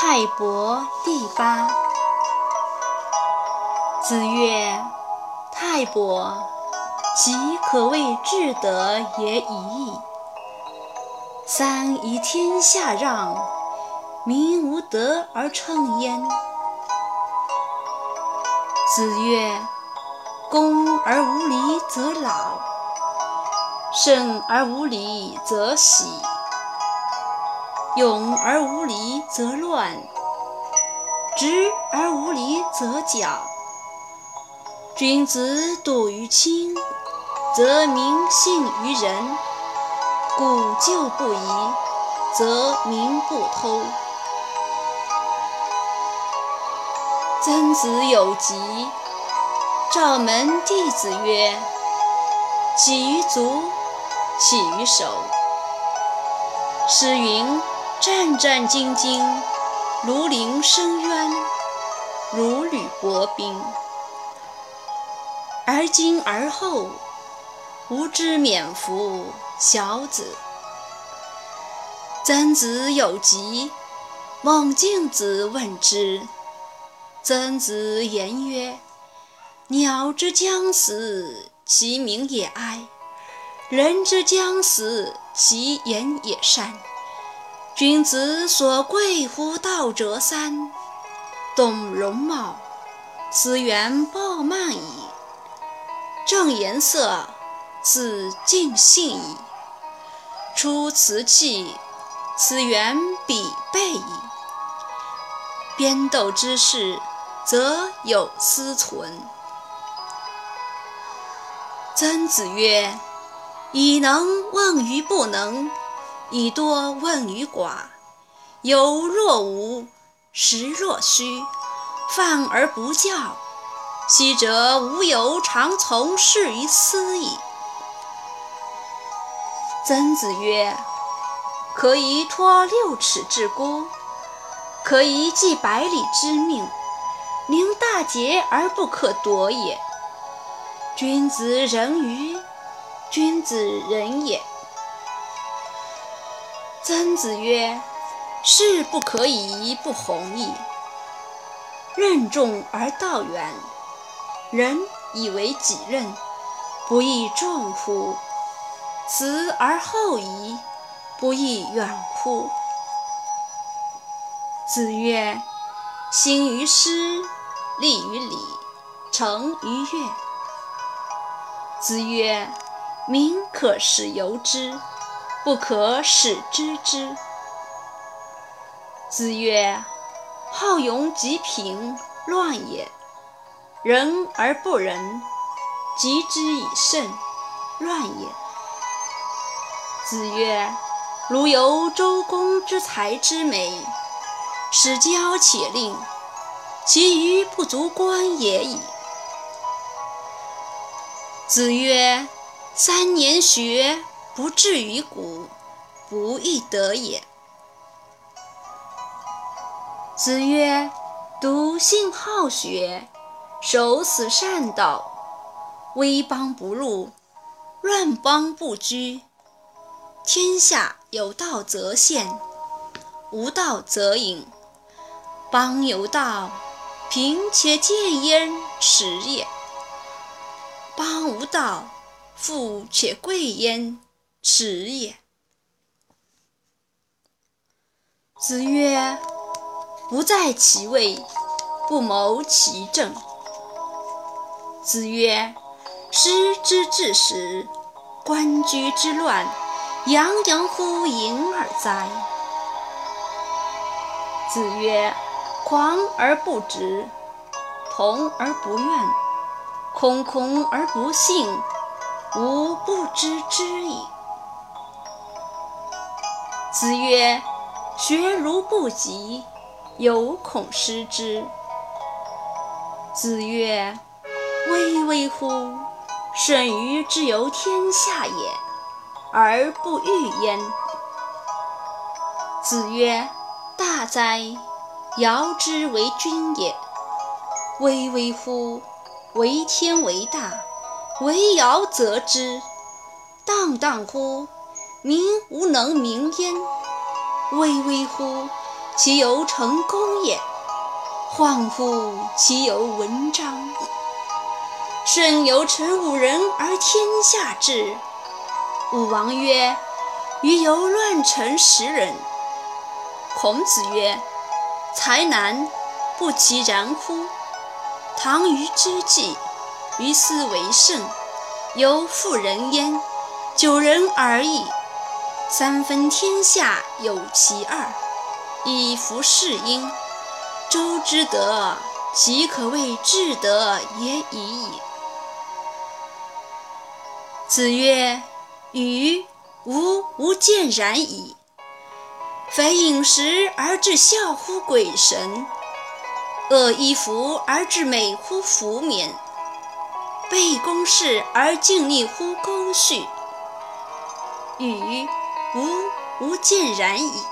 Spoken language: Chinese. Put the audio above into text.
泰伯第八。子曰：“泰伯，其可谓至德也已矣。三以天下让，民无德而称焉。”子曰：“恭而无礼则老，慎而无礼则喜。”勇而无礼则乱，直而无礼则绞。君子笃于亲，则民信于仁；故旧不移，则民不偷。曾子有疾，召门弟子曰：“起于足，起于手。”诗云。战战兢兢，如临深渊，如履薄冰。而今而后，吾之免服小子。曾子有疾，孟敬子问之。曾子言曰：“鸟之将死，其鸣也哀；人之将死，其言也善。”君子所贵乎道者三：懂容貌，此缘暴慢矣；正颜色，此尽信矣；出辞气，此缘比备矣。边斗之事，则有司存。曾子曰：“以能问于不能。”以多问于寡，有若无，实若虚，犯而不教，昔者吾有常从事于斯矣。曾子曰：“可以托六尺之孤，可以寄百里之命，宁大节而不可夺也。君子仁于君子仁也。”曾子曰：“士不可以不弘毅，任重而道远。人以为己任，不亦重乎？辞而后已，不亦远乎？”子曰：“兴于诗，立于礼，成于乐。”子曰：“民可使由之。”不可使知之。子曰：“好勇及贫，乱也；仁而不仁，及之以慎，乱也。”子曰：“如有周公之才之美，使骄且吝，其余不足观也已。”子曰：“三年学。”不至于古，不亦得也。子曰：“笃信好学，守死善道，威邦不入，乱邦不居。天下有道则现，无道则隐。邦有道，贫且贱焉，耻也；邦无道，富且贵焉。”始也。子曰：“不在其位，不谋其政。”子曰：“师之至始，官居之乱，洋洋乎盈耳哉！”子曰：“狂而不直，同而不怨，空空而不信，吾不知之矣。”子曰：“学如不及，犹恐失之。”子曰：“巍巍乎！甚于之有天下也，而不欲焉。”子曰：“大哉！尧之为君也。巍巍乎！为天为大，为尧则之。荡荡乎！民无能名焉，巍巍乎！其有成功也？恍惚其有文章？舜有臣五人而天下治。武王曰：“余有乱臣十人。”孔子曰：“才难，不其然乎？唐虞之际，于斯为盛，有妇人焉，九人而已。三分天下有其二，以服事殷。周之德，即可谓至德也已矣。”子曰：“予吾无见然矣。非饮食而致孝乎鬼神，恶衣服而致美乎服冕，背公事而敬逆乎公序。予吾无尽然矣。”